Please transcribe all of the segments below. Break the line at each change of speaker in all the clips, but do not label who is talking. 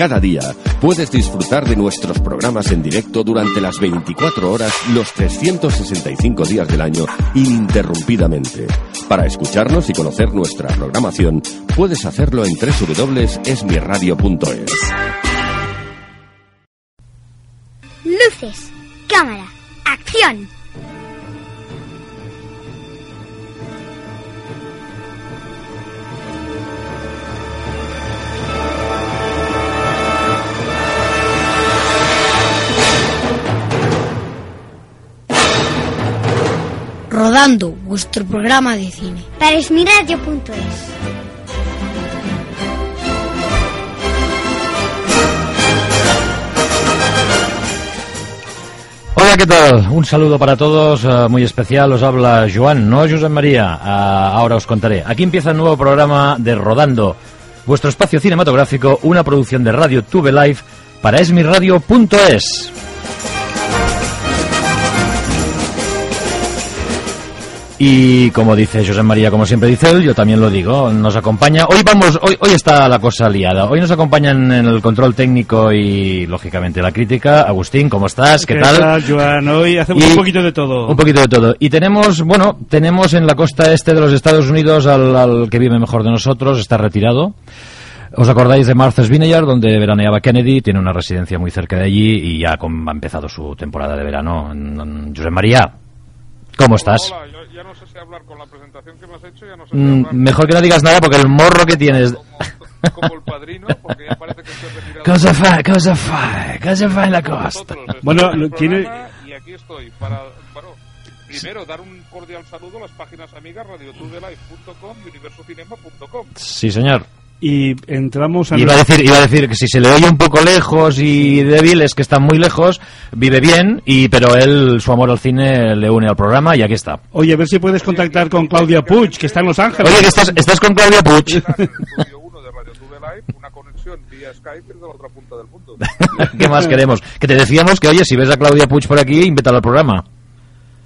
Cada día puedes disfrutar de nuestros programas en directo durante las 24 horas, los 365 días del año, ininterrumpidamente. Para escucharnos y conocer nuestra programación, puedes hacerlo en www.esmiradio.es.
Luces, cámara, acción.
Rodando, vuestro programa de cine.
Para esmiradio.es.
Hola, ¿qué tal? Un saludo para todos, eh, muy especial. Os habla Joan, no José María. Ah, ahora os contaré. Aquí empieza el nuevo programa de Rodando, vuestro espacio cinematográfico, una producción de Radio Tube Live para esmiradio.es. Y como dice José María, como siempre dice él, yo también lo digo, nos acompaña. Hoy vamos, hoy, hoy está la cosa liada. Hoy nos acompañan en el control técnico y lógicamente la crítica. Agustín, ¿cómo estás? ¿Qué, tal?
Joan? Hoy hacemos
Y-
un poquito de todo.
Un poquito de todo. Y tenemos, bueno, tenemos en la costa este de los Estados Unidos al, al que vive mejor de nosotros, está retirado. ¿Os acordáis de Martha's Vineyard, donde veraneaba Kennedy? Tiene una residencia muy cerca de allí y ya ha empezado su temporada de verano. José María, ¿cómo estás?
Hola, yo ya no sé si hablar con la presentación que me has hecho, ya no sé si
Mm,
hablar
mejor que no digas nada porque el morro que tienes...
como, como el padrino, porque ya parece que estoy retirado.
Cosa fa, cosa fa, cosa fa en la costa.
Bueno, tiene-
Y aquí estoy para, bueno, primero dar un cordial saludo a las páginas amigas radiotudelife.com y universocinema.com.
Sí, señor.
Y entramos a...
Iba a decir, iba a decir que si se le oye un poco lejos y débil es que está muy lejos, vive bien, y pero él, su amor al cine le une al programa y aquí está.
Oye, a ver si puedes contactar con Claudia Puig, que está en Los Ángeles.
Oye, que estás, estás con Claudia Puig.
Estás en el estudio 1 de Radio Tube Live, una conexión vía Skype desde la otra punta del mundo.
¿Qué más queremos? Que te decíamos que, oye, si ves a Claudia Puig por aquí, invítala al programa.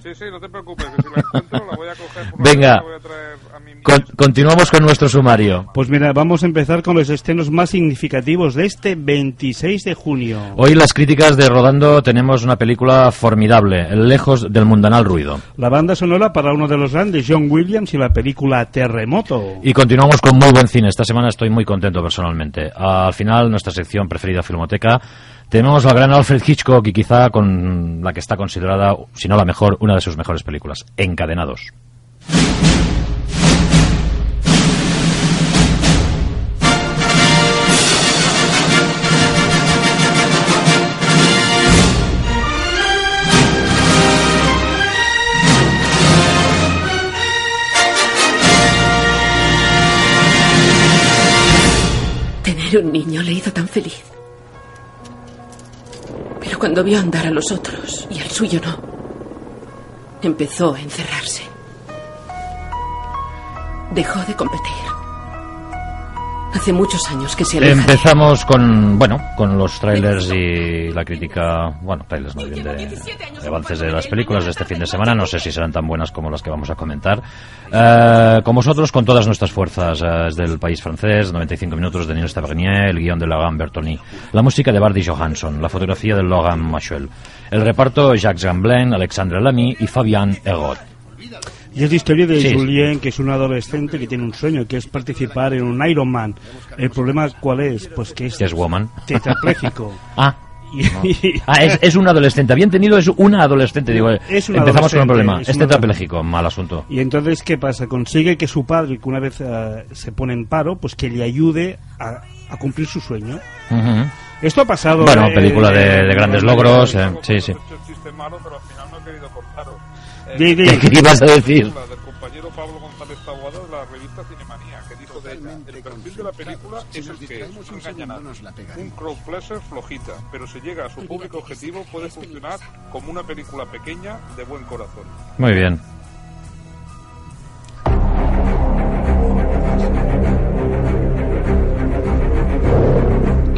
Sí, sí, no te preocupes, que si la encuentro la voy a coger por
Venga.
la voy a traer
Con- continuamos con nuestro sumario.
Pues mira, vamos a empezar con los estrenos más significativos de este 26 de junio.
Hoy las críticas de Rodando tenemos una película formidable, lejos del mundanal ruido.
La banda sonora para uno de los grandes, John Williams, y la película Terremoto.
Y continuamos con muy buen cine. Esta semana estoy muy contento personalmente. Al final, nuestra sección preferida, Filmoteca, tenemos al gran Alfred Hitchcock y quizá con la que está considerada, si no la mejor, una de sus mejores películas, Encadenados.
Un niño le hizo tan feliz. Pero cuando vio andar a los otros y al suyo no, empezó a encerrarse. Dejó de competir. Hace muchos años que se aleja.
Empezamos con, bueno, con los trailers y la crítica, bueno, trailers más bien de, de avances de las películas de este fin de semana. No sé si serán tan buenas como las que vamos a comentar. Eh, con vosotros, con todas nuestras fuerzas, eh, es del país francés, 95 minutos de Neil Tavernier, el guion de Logan Bertoni, la música de Bardi Johansson, la fotografía de Logan Machuel, el reparto Jacques Gamblin, Alexandre Lamy y Fabian Erot.
Y es la historia de
Sí.
Julien, que es un adolescente que tiene un sueño, que es participar en un Ironman. El problema, ¿cuál es? Pues que es
es Woman.
tetrapléjico.
Ah, Ah, es, es un adolescente. Había entendido, es una adolescente. Digo,
Es
empezamos con un problema.
es
Es tetrapléjico, mal asunto.
Y entonces, ¿qué pasa? Consigue que su padre, que una vez eh, se pone en paro, pues que le ayude a, a cumplir su sueño.
Ujú.
Esto ha pasado.
Bueno,
eh,
película de, de grandes logros. eh, sí, sí.
Malo, pero al final no he querido cortaros. Eh.
¿Qué ibas a decir?
La del compañero Pablo González Taboada de la revista Cinemanía, que dijo de ella, el perfil de la película es el que es, no engaña a nadie. Un crowdpleaser flojita, pero si llega a su público objetivo puede funcionar como una película pequeña de buen corazón.
Muy bien.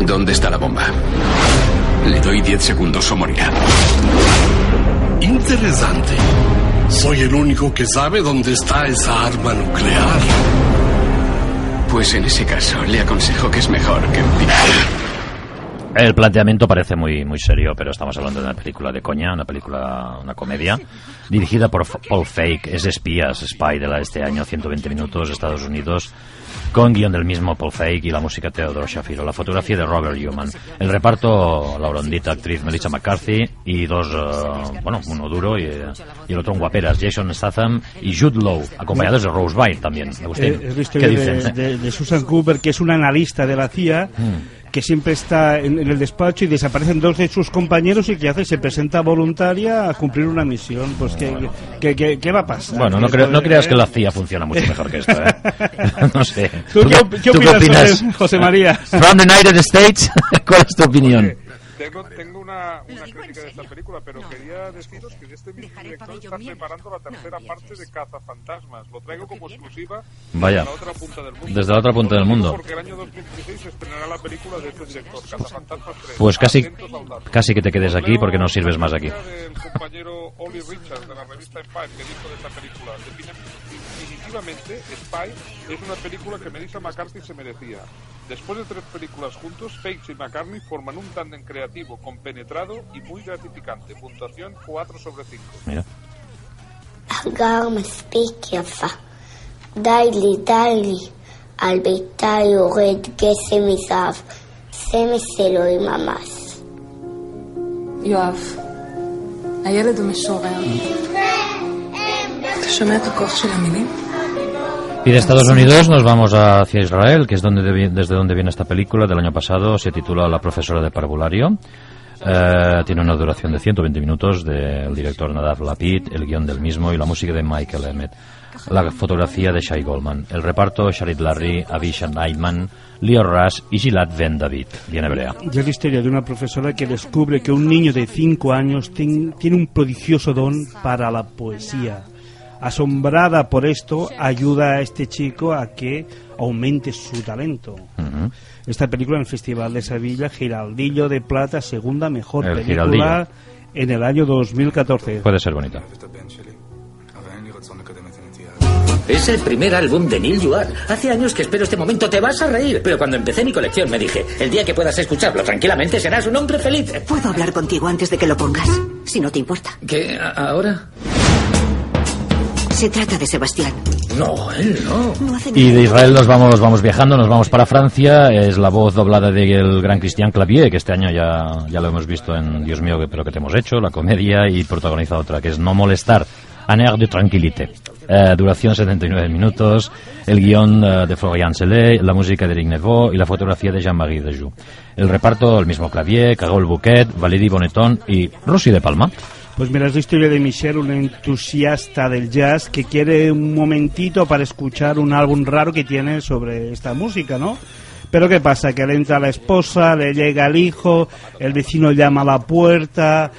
¿Dónde está la bomba? Le doy 10 segundos o morirá.
Interesante. Soy el único que sabe dónde está esa arma nuclear.
Pues en ese caso, le aconsejo que es mejor que empiece.
El planteamiento parece muy muy serio, pero estamos hablando de una película de coña, una película, una comedia, dirigida por F- Paul Fake, es de espías, Spy de la este año, 120 minutos, Estados Unidos, con guion del mismo Paul Fake y la música Theodore Shafiro, la fotografía de Robert Newman, el reparto, la hondita actriz Melissa McCarthy y dos, eh, bueno, uno duro y, y el otro un guaperas, Jason Statham y Jude Law, acompañados de Rose Byrne también, Agustín.
Eh,
¿Qué
historia
dicen?
de, de- de Susan Cooper, que es una analista de la CIA,
Mm.
Que siempre está en, en el despacho y desaparecen dos de sus compañeros y que hace se presenta voluntaria a cumplir una misión. Pues, ¿qué, qué, qué- qué va a pasar?
Bueno, no, creo- no
de-
creas que la CIA funciona mucho mejor que esto, ¿eh? no sé.
¿Tú qué op- qué opinas, José- María?
From the United States, ¿cuál es tu opinión?
Tengo, tengo una, una crítica de esta película, pero quería deciros que este mismo director está preparando la tercera parte de Cazafantasmas. Lo traigo como exclusiva
Vaya.
desde la otra punta del mundo.
Desde la otra punta del mundo.
Porque el año 2016 se estrenará la película de este director, Cazafantasmas 3.
Pues casi, casi que te quedes aquí porque no sirves más aquí.
del compañero Oli Richards de la revista Spy que dijo de esta película "Defini- definitivamente Spy es una película que Melissa McCarthy se merecía después de tres películas juntos Fake y McCartney forman un tándem creativo compenetrado y muy gratificante puntuación 4 sobre 5
Mira.
גם מספיק יפה. די לי, די לי. על ביתה יורד גשם מזהב. סמס אלוהים ממש.
יואב, הילד הוא משורר. אתה שומע את הכוח של המילים?
Y de Estados Unidos nos vamos hacia Israel, que es donde desde donde viene esta película del año pasado. Se titula La profesora de parvulario. Eh, tiene una duración de 120 minutos del director Nadav Lapid, el guion del mismo y la música de Michael Emmett. La fotografía de Shai Goldman. El reparto Sharit Larry, Avisha Neidman, Leo Rush y Gilad Ben David, bien hebrea.
La historia de una profesora que descubre que un niño de 5 años tiene un prodigioso don para la poesía. Asombrada por esto, ayuda a este chico a que aumente su talento.
Ujú.
Esta película en el Festival de Sevilla, Giraldillo de Plata, segunda mejor
El
película
Giraldillo.
en el año 2014.
Puede ser bonita.
Es el primer álbum de Neil Young. Hace años que espero este momento. Te vas a reír. Pero cuando empecé mi colección me dije, el día que puedas escucharlo tranquilamente serás un hombre feliz.
¿Puedo hablar contigo antes de que lo pongas? Si no te importa.
¿Qué? ¿A- ¿Ahora?
Se trata de Sebastián.
No, él no.
No hace
Y de Israel nos vamos, vamos viajando, nos vamos para Francia. Es la voz doblada del gran Christian Clavier, que este año ya, ya lo hemos visto en Dios mío, pero que te hemos hecho, la comedia, y protagoniza otra, que es No molestar, Un air de tranquillité. Eh, duración 79 minutos, el guion eh, de Florian Selé, la música de Eric Neveu y la fotografía de Jean-Marie Dejoux. El reparto, el mismo Clavier, Carole Bouquet, Valérie Bonneton y Rosy de Palma.
Pues mira, es la historia de Michelle, un entusiasta del jazz que quiere un momentito para escuchar un álbum raro que tiene sobre esta música, ¿no? Pero ¿qué pasa? Que le entra la esposa, le llega el hijo, el vecino llama a la puerta,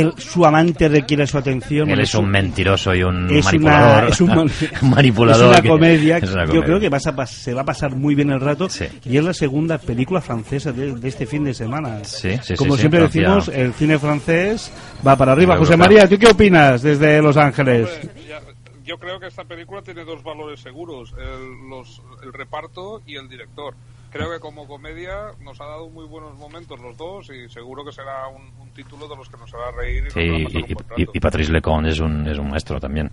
él, su amante requiere su atención.
Él es un mentiroso y un
es
manipulador.
Una, es un man-
manipulador
es una
que-
comedia.
es una
Yo creo que vas a pas- se va a pasar muy bien el rato. Y es la segunda película francesa de, de este fin de semana.
Sí, sí,
Como
sí,
siempre decimos, el cine francés va para arriba. José. María, ¿tú qué opinas desde Los Ángeles?
Ya- yo creo que esta película tiene dos valores seguros, el, los- el reparto y el director. Creo que como comedia nos ha dado muy buenos momentos los dos y seguro que será un, un título de los que nos hará reír y nos
Sí,
hará
y,
pasar un
y- y Patrice Lecon es un, es un maestro también.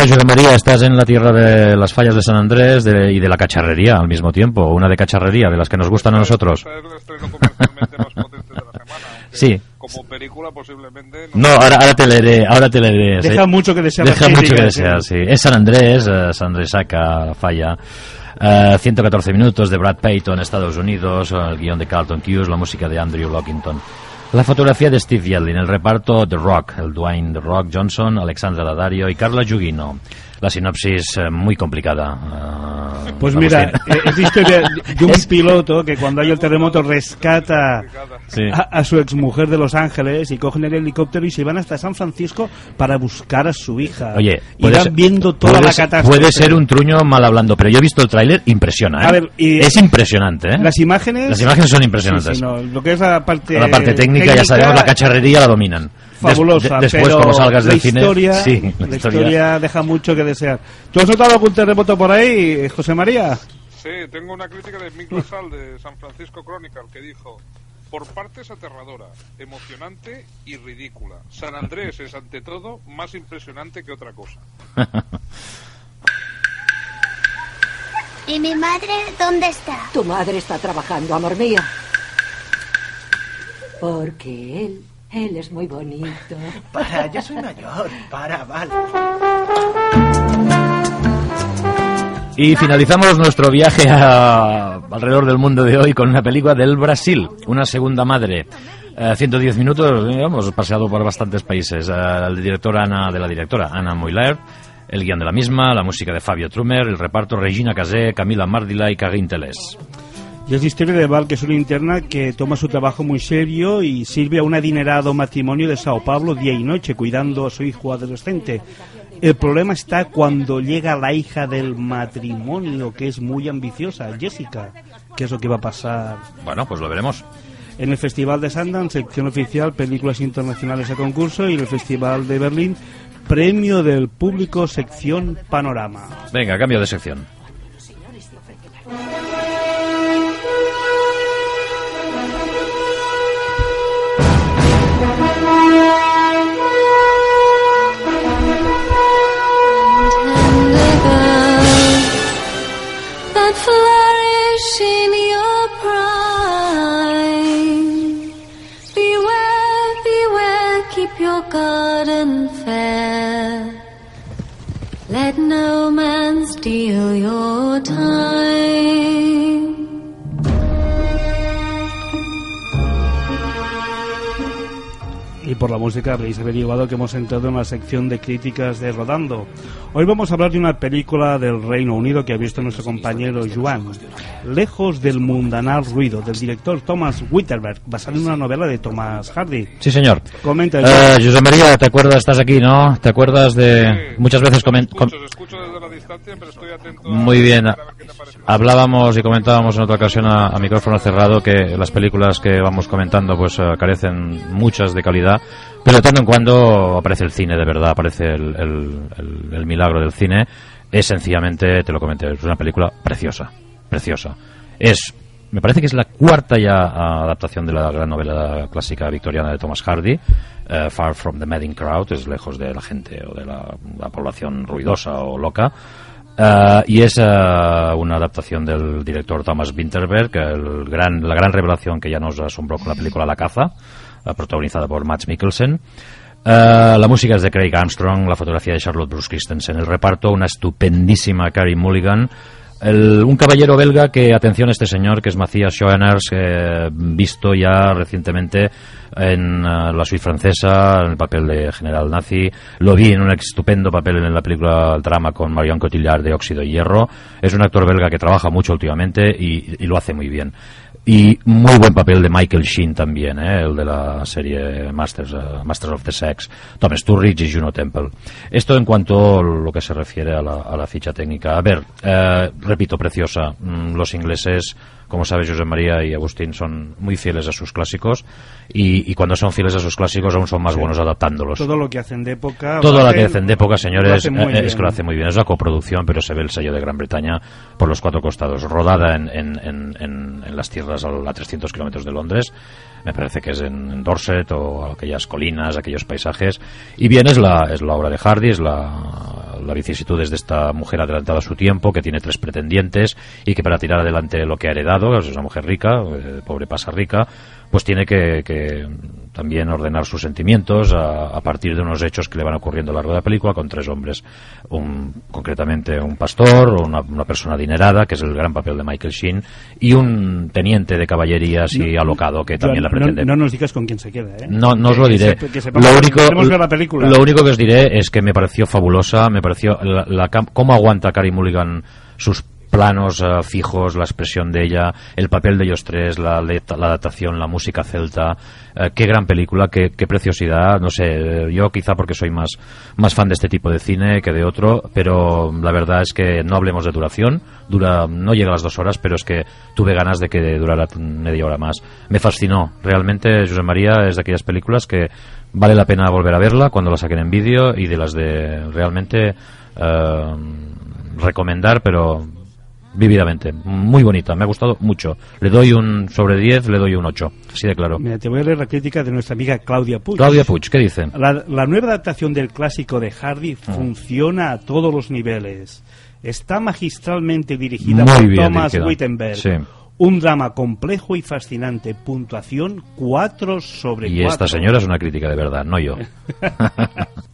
Bueno, José María, estás en la tierra de las fallas de San Andrés de- y de la cacharrería al mismo tiempo. Una de cacharrería, de las que nos gustan a nosotros. Sí.
Como película posiblemente...
No, ahora, ahora te leeré, ahora te leeré.
Deja
sí.
mucho que desear
Deja mucho que
críticas,
desear,
sí.
Es San Andrés, eh, San Andrés saca la falla. Eh, 114 minutos de Brad Payton, Estados Unidos, el guion de Carlton Hughes, la música de Andrew Lockington. La fotografía de Steve Yellin, el reparto The Rock, el Dwayne The Rock Johnson, Alexandra Daddario y Carla Giugino. La sinopsis eh, muy complicada. eh,
Pues mira, eh, es historia de un piloto que cuando hay el terremoto rescata
Sí.
a, a su exmujer de Los Ángeles y cogen el helicóptero y se van hasta San Francisco para buscar a su hija.
Oye,
y van viendo toda
puede
la catástrofe.
Puede ser un truño mal hablando, pero yo he visto el tráiler, impresiona, ¿eh?
A ver, y-
es impresionante, ¿eh?
Las imágenes...
Las imágenes son impresionantes.
Sí, sí, no, lo que es la parte...
la parte técnica, ya sabemos, la cacharrería la dominan. Des-
Fabulosa,
de- después,
pero
como salgas del
la
cine...
historia,
sí,
la historia deja mucho que desear. ¿Tú has notado algún terremoto por ahí, José María?
Sí, tengo una crítica de Mick LaSalle de San Francisco Chronicle que dijo por partes aterradora, emocionante y ridícula. San Andrés es ante todo más impresionante que otra cosa.
¿Y mi madre dónde está?
Tu madre está trabajando, amor mío. Porque él, él es muy bonito.
Para, yo soy mayor. Para, vale.
Y finalizamos nuestro viaje a- alrededor del mundo de hoy con una película del Brasil, Una segunda madre. Eh, 110 minutos, hemos paseado por bastantes países. Eh, el director Ana, de la directora Ana Moiler, el guion de la misma, la música de Fabio Trumer, el reparto Regina Casé, Camila Mardila y Karin Teles.
Y es la historia de Val, que es una interna que toma su trabajo muy serio y sirve a un adinerado matrimonio de Sao Paulo día y noche, cuidando a su hijo adolescente. El problema está cuando llega la hija del matrimonio, que es muy ambiciosa, Jessica. ¿Qué es lo que va a pasar?
Bueno, pues lo veremos.
En el Festival de Sundance, sección oficial, películas internacionales a concurso, y en el Festival de Berlín, premio del público, sección panorama.
Venga, cambio de sección.
Por la música habréis averiguado que hemos entrado en la sección de críticas de Rodando. Hoy vamos a hablar de una película del Reino Unido que ha visto nuestro compañero Joan. Lejos del mundanal ruido, del director Thomas Witterberg, basado en una novela de Thomas Hardy.
Sí, señor.
Comenta,
Eh. José María, ¿te acuerdas? Estás aquí, ¿no? ¿Te acuerdas de...? Muchas veces comen- com-
Escucho desde la distancia, pero estoy atento
Muy bien. Hablábamos y comentábamos en otra ocasión a, a micrófono cerrado que las películas que vamos comentando pues eh, carecen muchas de calidad, pero de tanto en cuando aparece el cine de verdad, aparece el, el- milagro del cine. Es sencillamente, te lo comenté, es una película preciosa, preciosa. Es, me parece que es la cuarta ya adaptación de la gran novela clásica victoriana de Thomas Hardy, eh, Far from the Madding Crowd, es lejos de la gente o de la- la población ruidosa o loca. Eh, y es eh, una adaptación del director Thomas Winterberg, el gran, la gran revelación que ya nos asombró con la película La caza, protagonizada por Matt Mikkelsen. Eh, la música es de Craig Armstrong, la fotografía de Charlotte Bruce Christensen, el reparto una estupendísima Carrie Mulligan, el- un caballero belga que, atención a este señor, que es Matthias Schoeners, eh, visto ya recientemente en eh, La Suite Francesa, en el papel de general nazi. Lo vi en un estupendo papel en la película El drama con Marion Cotillard de Óxido y Hierro. Es un actor belga que trabaja mucho últimamente y lo hace muy bien. Y muy buen papel de Michael Sheen también, ¿eh? el de la serie Masters, eh, Masters of the Sex, Tom Sturridge y Juno Temple. Esto en cuanto a lo que se refiere a la, a la ficha técnica. A ver, eh, repito, preciosa. Mm, Los ingleses, como sabes, José María y Agustín, son muy fieles a sus clásicos y, y cuando son fieles a sus clásicos aún son más buenos adaptándolos.
Todo lo que hacen de época.
Todo lo que
hacen-
hacen de época, señores,
hacen
eh, es que lo hace muy bien. Es una coproducción, pero se ve el sello de Gran Bretaña por los cuatro costados. Rodada en, en, en, en- las tierras al- a 300 kilómetros de Londres. Me parece que es en, Dorset o aquellas colinas, aquellos paisajes. Y bien, es la, es la obra de Hardy, es la, la vicisitudes de esta mujer adelantada a su tiempo, que tiene tres pretendientes y que para tirar adelante lo que ha heredado, es una mujer rica, eh, pobre pasa rica, pues tiene que, que también ordenar sus sentimientos a, a partir de unos hechos que le van ocurriendo a lo largo de la película con tres hombres. Un, concretamente un pastor, una, una persona adinerada, que es el gran papel de Michael Sheen, y un teniente de caballería así alocado que también la
no,
pretende.
no nos digas con quién se queda, ¿eh?
No, no os lo
Que- que
diré.
que sepamos
lo,
que
único,
ver la película.
lo único que os diré es que me pareció fabulosa, me pareció la, cómo aguanta Carey Mulligan sus planos eh, fijos, la expresión de ella, el papel de ellos tres, la, la adaptación, la música celta, eh, qué gran película, qué, qué preciosidad, no sé, yo quizá porque soy más, más fan de este tipo de cine que de otro, pero la verdad es que no hablemos de duración, dura, no llega a las dos horas, pero es que tuve ganas de que durara media hora más. Me fascinó, realmente José María es de aquellas películas que vale la pena volver a verla cuando la saquen en vídeo y de las de realmente eh, recomendar, pero vividamente. Muy bonita, me ha gustado mucho. Le doy un sobre 10, le doy un 8, así de claro.
Mira, te voy a leer la crítica de nuestra amiga Claudia Puig.
Claudia Puig, ¿qué dice?
La, la nueva adaptación del clásico de Hardy funciona a todos los niveles. Está magistralmente dirigida
Muy
por Thomas
dirigida.
Wittenberg.
Sí.
Un drama complejo y fascinante. Puntuación 4 sobre 4.
Y esta señora es una crítica de verdad, no yo.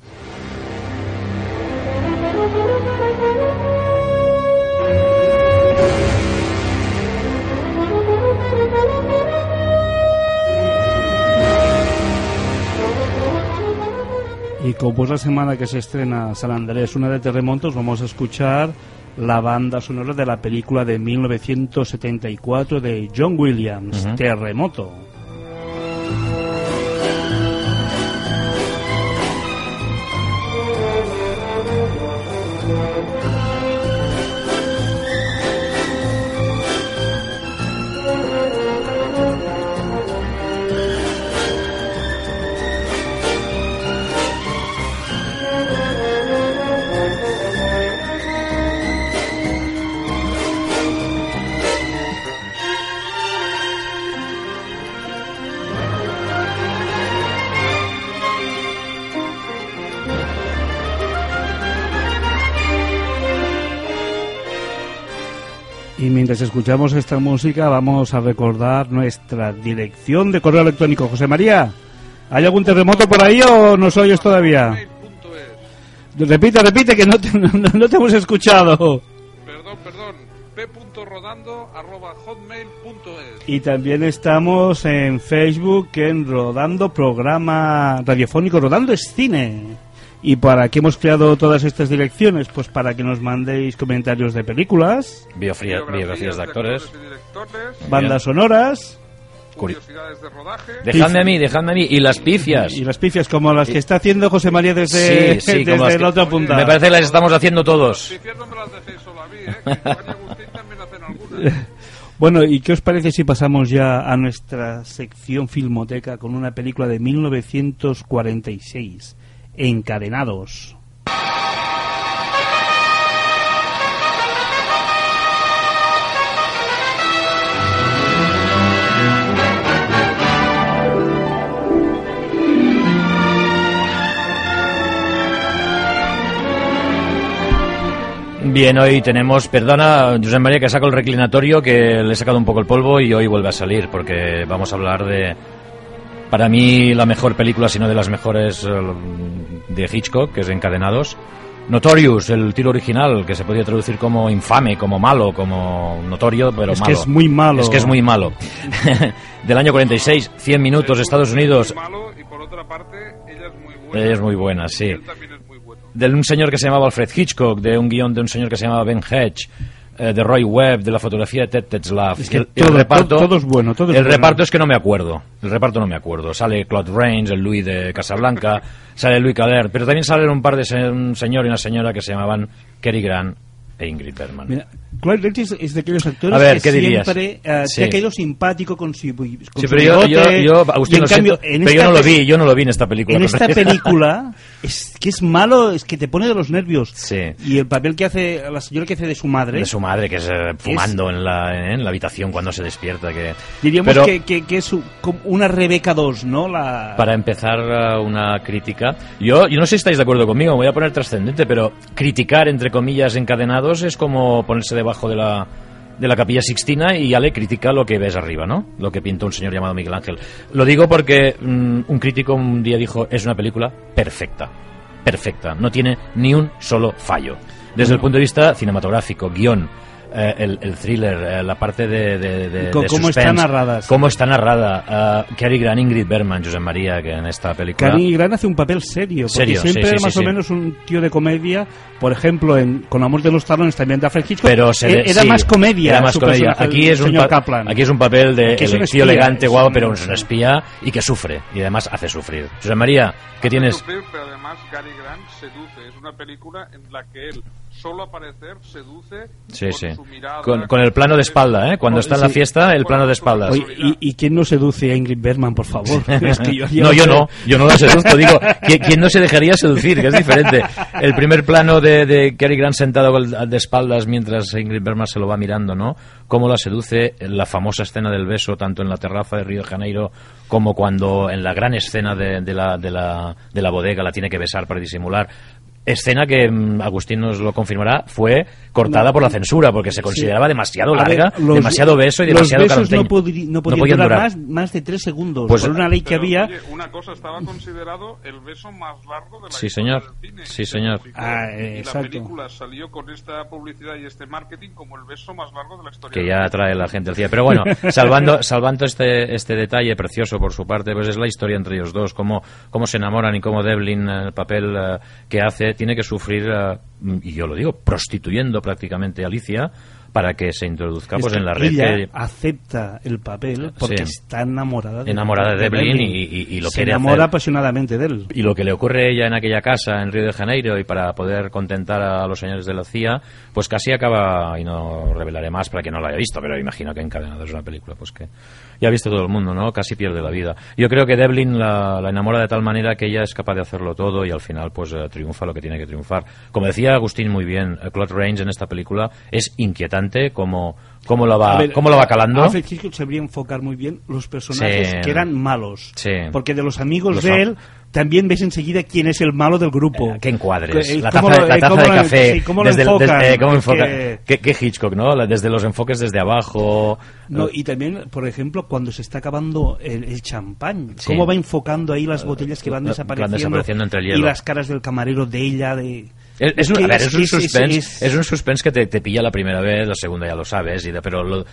Y como es la semana que se estrena San Andrés, una de terremotos, vamos a escuchar la banda sonora de la película de 1974 de John Williams. Terremoto. Escuchamos esta música, vamos a recordar nuestra dirección de correo electrónico. José María, ¿hay algún terremoto por ahí o nos oyes todavía? Repite, repite, que no te, no, no te hemos escuchado.
Perdón, perdón. p.rodando arroba hotmail.es.
Y también estamos en Facebook en Rodando Programa Radiofónico. Rodando es cine. ¿Y para qué hemos creado todas estas direcciones? Pues para que nos mandéis comentarios de películas,
Biografía- biografías de actores.
bandas sonoras.
Curiosidades de rodaje.
Dejadme a mí, dejadme a mí. Y las pifias.
Y las pifias como las que está haciendo José María desde,
Sí, sí,
desde
que-
la otra punta.
Me parece que las estamos haciendo todos.
Bueno, ¿y qué os parece si pasamos ya a nuestra sección filmoteca con una película de 1946, Encadenados?
Bien, hoy tenemos, perdona, José María, que saco el reclinatorio, que le he sacado un poco el polvo y hoy vuelve a salir, porque vamos a hablar de, para mí, la mejor película, si no de las mejores, eh, de Hitchcock, que es Encadenados. Notorious, el tiro original, que se podía traducir como infame, como malo, como notorio, pero
Es que
malo.
es muy malo.
Es que es muy malo. Del año 46, 100 minutos, Estados Unidos.
y por otra parte, ella es muy buena.
Ella es muy buena, sí.
Él también es muy bueno.
De un señor que se llamaba Alfred Hitchcock, de un guion de un señor que se llamaba Ben Hedge, eh, de Roy Webb, de la fotografía de Ted Tetzlaff.
Es que
el, y el
todo-
reparto,
todo- todo es bueno, todo es
el
bueno.
reparto es que no me acuerdo. El reparto no me acuerdo. Sale Claude Rains, el Louis de Casablanca, sale Louis Cader, pero también salen un par de se- un señor y una señora que se llamaban Cary Grant e Ingrid Bergman.
Mira, Clyde Rich es, es de aquellos actores
ver,
que siempre eh,
Sí.
te ha caído simpático con su, con
Sí, pero yo, yo, yo, Agustín,
en
lo
cambio,
siento,
en
pero yo no lo vi, yo no lo vi en esta película.
En esta película es que es malo, es que te pone de los nervios. Y el papel que hace la señora que hace de su madre.
De su madre, que es eh, fumando en, la, en la habitación cuando se despierta. Que...
Diríamos
Pero-
que, que- que es una Rebeca 2, ¿no? La...
Para empezar eh, una crítica, yo, yo no sé si estáis de acuerdo conmigo, me voy a poner trascendente, pero criticar, entre comillas, encadenados es como ponerse debajo de la, de la capilla Sixtina y ya le critica lo que ves arriba, ¿no? Lo que pintó un señor llamado Miguel Ángel. Lo digo porque mm, un crítico un día dijo, es una película perfecta, perfecta, no tiene ni un solo fallo. Desde el punto de vista cinematográfico, guion, eh, el, el thriller, eh, la parte de, de, de-
cómo está
suspense,
narrada, sí.
Cómo está narrada. Uh, Cary Grant, Ingrid Bergman, José María, que en esta película...
Cary Grant hace un papel serio, porque
Serio,
siempre
sí, sí,
más
sí,
o menos un tío de comedia. Por ejemplo, en Con Amor de los Talones también de Alfred Hitchcock.
pero se
e-
le-
era
sí,
más comedia.
era más comedia. aquí es un aquí es un papel de
Aquí es
el
un
tío
espía,
elegante
un-
pero es un espía y que sufre y además hace sufrir José María ¿qué tienes?
Sufrir, pero además Gary Grant seduce. Es una película en la que él, solo aparecer, seduce
sí
con
sí
su mirada.
con, con el plano de espalda ¿eh? cuando
Oh,
está en la fiesta el plano de espaldas
Oye, ¿y, y quién no seduce a Ingrid Bergman, por favor? Es que yo-
no, yo no, yo no la seduzco. Digo, ¿quién, no se dejaría seducir? Que es diferente. El primer plano de, de Cary Grant sentado con- de espaldas mientras Ingrid Bergman se lo va mirando, ¿no? Cómo la seduce la famosa escena del beso, tanto en la terraza de Río de Janeiro como cuando en la gran escena de, de la, de, la, de la bodega la tiene que besar para disimular. Escena que mm, Agustín nos lo confirmará fue cortada
No.
por la censura porque se consideraba demasiado
ver,
larga,
los-
demasiado beso y demasiado
Los besos no, podri- no podían
podían
durar,
durar.
Más, más de tres segundos.
Pues-
por una ley que
Pero,
había.
oye, una cosa, estaba considerado el beso más largo de la
Sí,
historia
señor.
del cine.
Sí,
Se
señor.
Ah, eh,
y la película salió con esta publicidad y este marketing como el beso más largo de la historia.
que ya atrae la gente al cine. Pero bueno, salvando, salvando este, este detalle precioso por su parte, pues es la historia entre ellos dos, cómo, cómo se enamoran y cómo Devlin, eh, el papel eh, que hace, tiene que sufrir, eh, y yo lo digo, prostituyendo prácticamente a Alicia para que se introduzca pues en la red
ella
que-
acepta el papel porque
Sí.
está enamorada de,
Enamorada de Devlin y- y- y lo
se
quiere
enamora
hacer.
apasionadamente de él.
Y lo que le ocurre a ella en aquella casa en Río de Janeiro y para poder contentar a los señores de la CIA, pues casi acaba, y no revelaré más para que no lo haya visto, pero imagino que Encadenado es una película, pues que ya ha visto todo el mundo, ¿no? Casi pierde la vida. Yo creo que Devlin la, la enamora de tal manera que ella es capaz de hacerlo todo y al final pues eh, triunfa lo que tiene que triunfar. Como decía Agustín muy bien, eh, Claude Rains en esta película es inquietante como cómo la va,
ver,
cómo la va calando.
Alfred Hitchcock sabría enfocar muy bien los personajes
Sí.
que eran malos.
Sí.
Porque de los amigos
Los
de él también ves enseguida quién es el malo del grupo.
Eh, que encuadres,
Eh,
la taza,
lo-
la
eh,
taza
cómo
de
lo-
café,
cómo lo
desde el-
enfocan,
desde- eh, cómo
es
enfoca,
que-
¿Qué, qué Hitchcock, ¿no? Desde los enfoques desde abajo.
No, y también, por ejemplo, cuando se está acabando el, el champán,
Sí.
cómo va enfocando ahí las botellas que van
van
desapareciendo,
desapareciendo entre el hielo.
y las caras del camarero de ella, de...
Es, es un, a ver,
es-
un
es-
suspense,
es-
es, un suspense que te, te pilla la primera vez, la segunda ya lo sabes, y de- pero lo, eh,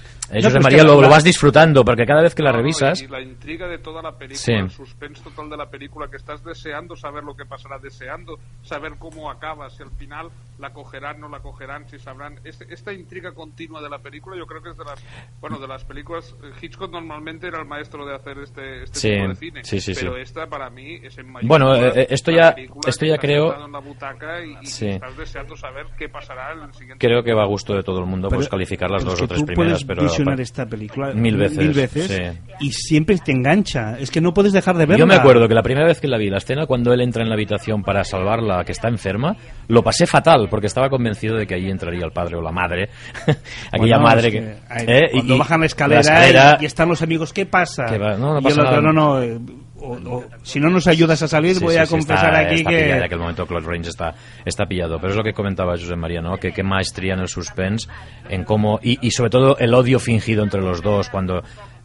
No,
José María lo, lo vas disfrutando, porque cada vez que la
No, no,
revisas...
y la intriga de toda la película,
Sí.
el suspense total de la película, que estás deseando saber lo que pasará, deseando saber cómo acaba, si al final la cogerán, no la cogerán, si sabrán. Este- esta intriga continua de la película, yo creo que es de las, bueno, de las películas. eh, Hitchcock normalmente era el maestro de hacer este, este
Sí,
tipo de cine,
sí, sí, sí.
pero esta para mí es en mayúscula
Bueno, eh, esto ya- esto ya creo-
en la butaca y, estás deseando saber qué pasará en el siguiente.
Creo que va a gusto de todo el mundo pues
Pero-
calificar las dos o tres
tú
primeras,
puedes
pero...
visionar esta película
Mil veces,
veces
sí.
y siempre te engancha. Es que no puedes dejar de verla.
Yo me acuerdo que la primera vez que la vi, la escena cuando él entra en la habitación para salvarla, que está enferma, lo pasé fatal, porque estaba convencido de que allí entraría el padre o la madre. Aquella
Bueno,
madre que...
que,
¿eh?
Cuando
y-
bajan la escalera,
escalera-
y, y están los amigos, ¿qué pasa?
Que va- no, no
y
pasa
el otro,
nada.
no, no, eh, o- o, si no nos ayudas a salir,
Sí,
voy
sí,
a
sí,
confesar
está,
aquí
está
que...
pillado, en aquel momento Claude Rains está, está pillado. Pero es lo que comentaba José María, ¿no? Que qué maestría en el suspense, en cómo... Y, y sobre todo el odio fingido entre los dos, cuando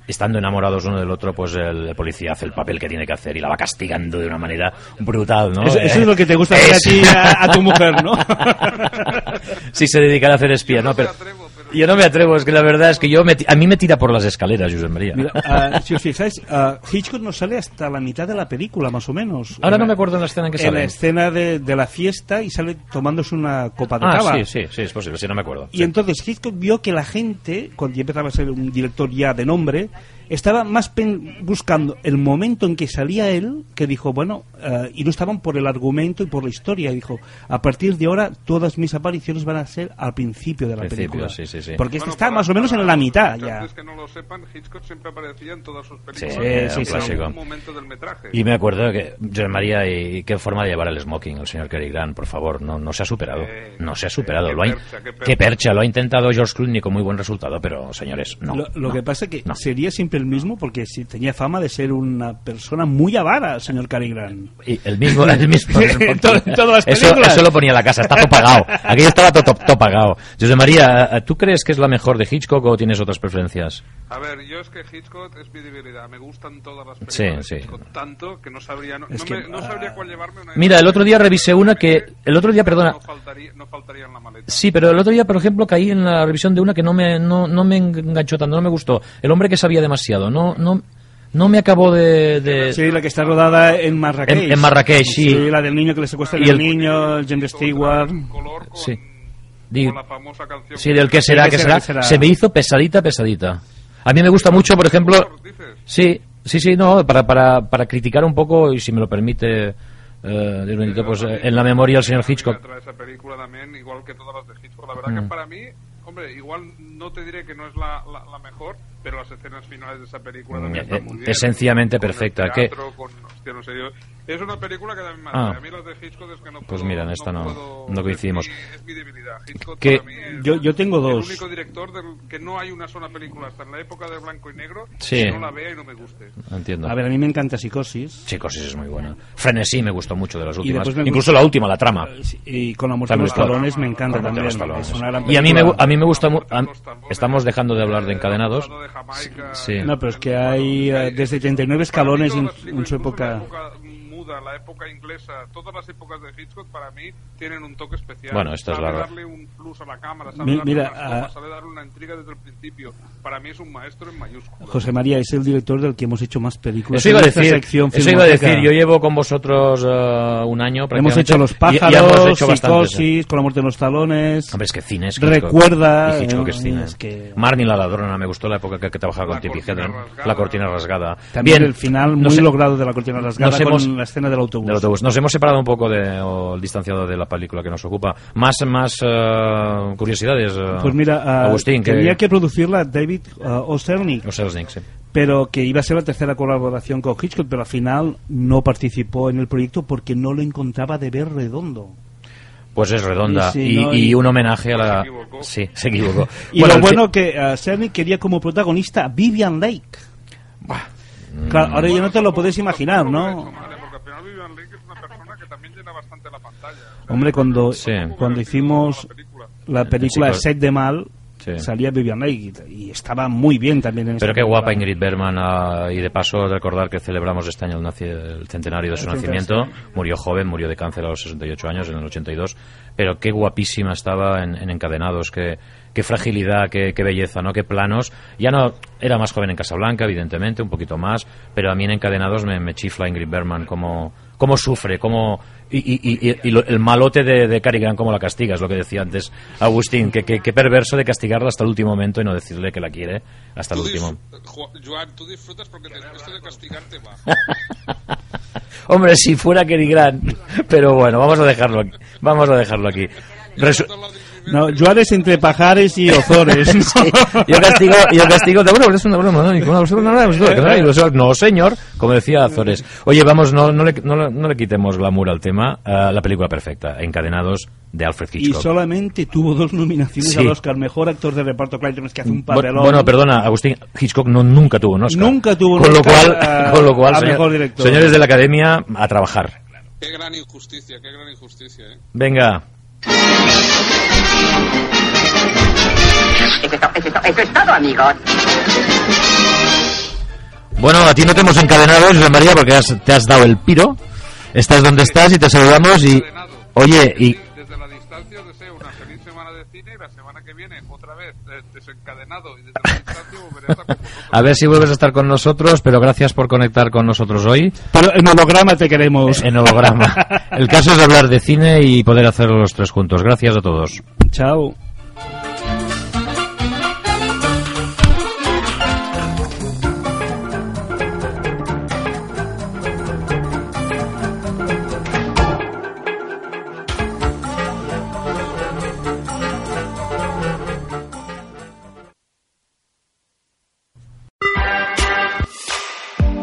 estando enamorados uno del otro, pues el, el policía hace el papel que tiene que hacer y la va castigando de una manera brutal, ¿no?
Eso, eso es lo que te gusta ver a ti, a, a tu mujer, ¿no?
si se dedicara a hacer espía, ¿no? Pero yo no me atrevo, es que la verdad es que yo me a mí me tira por las escaleras, José María.
Mira, ah, si os fijáis, ah, Hitchcock no sale hasta la mitad de la película, más o menos.
Ahora
En
no me acuerdo en la escena en que
En la
sale.
escena de, de la fiesta y sale tomándose una copa de
Ah,
cava.
sí, sí, sí, es posible, sí, no me acuerdo.
Y entonces Hitchcock vio que la gente, cuando ya empezaba a ser un director ya de nombre, estaba más pen- buscando el momento en que salía él, que dijo, bueno, eh, y no estaban por el argumento y por la historia. Dijo, a partir de ahora todas mis apariciones van a ser al principio de la
Principio,
película.
sí, sí, sí.
Porque este
Bueno,
está
para-
más o menos en la mitad ya.
que no lo sepan, Hitchcock siempre aparecía en todas sus
Sí,
películas.
era un
en
clásico.
algún momento del metraje.
Y me acuerdo que, José María, y, y qué forma de llevar el smoking, el señor Cary Grant, por favor, no, no se ha superado. no se ha superado.
qué
lo ha
percha, qué percha.
qué percha, lo ha intentado George Clooney con muy buen resultado, pero señores, no.
lo lo
no.
que pasa es que sería siempre el mismo porque si tenía fama de ser una persona muy avara, señor Cary Grant.
Y el mismo, el mismo
todas las
eso,
películas.
eso lo ponía en la casa, está todo pagado. Aquello estaba todo, todo, todo pagado. José María, ¿tú crees que es la mejor de Hitchcock o tienes otras preferencias?
A ver, yo es que Hitchcock es mi debilidad. Me gustan todas las
Sí,
películas
sí.
de Hitchcock tanto que no sabría, no, no
que,
me- no sabría cuál llevarme. Una
Mira, el otro día revisé una que... El otro día, perdona...
No faltaría, no faltaría en la maleta.
Sí, pero el otro día, por ejemplo, caí en la revisión de una que no me, no, no me enganchó tanto, no me gustó. El hombre que sabía demasiado, no, no, no me acabó de... de-
Sí, la que está rodada en Marrakech.
En- en Marrakech, sí.
la del niño que le secuestra el,
el-
niño, James Stewart.
Sí. Di-
con la famosa canción
Sí, del que será,
Sí,
que
que
será.
será.
Se me hizo pesadita, pesadita. A mí me gusta mucho, por ejemplo... Sí, sí, sí, no, para, para, para criticar un poco, y si me lo permite, eh, Dios bendito, pues eh, en la memoria del señor Hitchcock.
esa película también, igual que todas las de Hitchcock. La verdad
Mm.
que para mí, hombre, igual no te diré que no es la, la, la mejor, pero las escenas finales de esa película también
Mm,
están
eh,
muy bien.
es sencillamente
Con el
perfecta, que-
teatro, con- hostia, no sé, yo- es una película que también me
Ah.
A mí las de Hitchcock es que no
Pues mira, en esta no,
puedo-
no coincidimos.
Es mi debilidad. Hitchcock
Que-
para mí es
Yo- yo tengo dos.
El único director del que no hay una sola película hasta en la época de blanco y negro
Sí.
que no la vea y no me guste.
Entiendo.
A ver, a mí me encanta Psicosis.
Chicos, es muy buena. Frenesí me gustó mucho de las últimas. Incluso
gusta-
la última, la trama.
Y con la muerte de los talones me encanta también.
los talones.
Es una gran
Y a mí me, a mí me gusta... a- estamos dejando de hablar de encadenados. Sí.
No, pero es que hay eh, desde 39 escalones en, en su época.
Muda, la época inglesa, todas las épocas de Hitchcock para mí tienen un toque especial.
Bueno, esta es
sabe
la-
darle un plus a la cámara, sabe
Mi-
darle
mira,
unas
ah,
sabe darle una intriga desde el principio. Para mí es un maestro en mayúsculas.
José María es el director del que hemos hecho más películas.
Eso iba a
en esta
decir,
sección
eso iba a decir. Yo llevo con vosotros eh, un año
Hemos hecho Los
y- y
pájaros,
hemos hecho bastantes,
Psicosis, Con la muerte de los talones.
Hombre, es que cine es.
Recuerda.
Y Hitchcock
eh,
es cine.
es que-
Marnie la ladrona, me gustó la época que, que trabajaba con Tippi Hedren. La cortina rasgada.
También
Bien,
el final muy
he-
logrado de la cortina rasgada
nos hemos-
con la escena del autobús.
del autobús. Nos hemos separado un poco de, o distanciado de la película que nos ocupa. Más, más eh, curiosidades, eh,
Pues mira, ah,
Agustín,
tenía que producirla David ah, O. Selznick,
O Selznick, sí.
pero que iba a ser la tercera colaboración con Hitchcock, pero al final no participó en el proyecto porque no lo encontraba de ver redondo.
Pues es redonda.
Y sí,
y,
no,
y
y-
un homenaje a la... Sí, se equivocó.
Y
Bueno,
lo bueno que uh, quería como protagonista a Vivian Lake. Claro, ahora ya no te lo puedes imaginar, ¿no? Hombre, cuando, cuando hicimos la película
Chicos.
Set de Mal,
Sí.
salía Vivian Lake y, estaba muy bien también en
Pero qué
película.
guapa Ingrid Bergman ah, y de paso recordar que celebramos este año el, naci- el centenario de su nacimiento. Murió joven, murió de cáncer a los 68 años, en el 82. Pero qué guapísima estaba en, en Encadenados, qué, qué fragilidad, qué, qué belleza, ¿no? Qué planos. Ya no era más joven en Casablanca, evidentemente, un poquito más, pero a mí en Encadenados me, me chifla Ingrid Bergman, cómo, cómo sufre, cómo... Y, y- y- y lo- el malote de, de Cary Grant, cómo la castiga, es lo que decía antes Agustín, que, que, que perverso de castigarla hasta el último momento y no decirle que la quiere hasta el último.
Jo- Joan, tú disfrutas porque te- esto de castigarte va.
Hombre, si fuera Cary Grant. Pero bueno, vamos a dejarlo aquí. Vamos a dejarlo aquí. Resu-
No, Juárez entre Pajares y Ozores. ¿no?
Sí, yo castigo, yo castigo, de bueno, es una broma, ¿no? Y con una broma, no, señor, como decía Azores. Oye, vamos, no, no, le, no, le- no le quitemos glamour al tema. eh, la película perfecta, Encadenados, de Alfred
Y
Hitchcock.
solamente tuvo dos nominaciones
Sí.
al Oscar. Mejor actor de reparto, Clayton, es que hace un
Bu-
papelón.
Bueno, perdona, Agustín, Hitchcock no, nunca tuvo un Oscar.
Nunca tuvo un
con lo
Oscar,
cual,
a-
con lo cual, señor-
mejor director.
señores de la Academia, a trabajar.
Qué gran injusticia, qué gran injusticia, ¿eh?
Venga.
Eso es, todo, amigos.
Bueno, a ti no te hemos encadenado, José María, porque has- te has dado el piro. Estás donde estás y te saludamos y... Oye, y...
y la semana que viene otra vez eh, desencadenado y desde estar con.
A ver si vuelves a estar con nosotros, pero gracias por conectar con nosotros hoy.
Pero en holograma te queremos.
En holograma. El caso es hablar de cine y poder hacerlo los tres juntos. Gracias a todos.
Chao.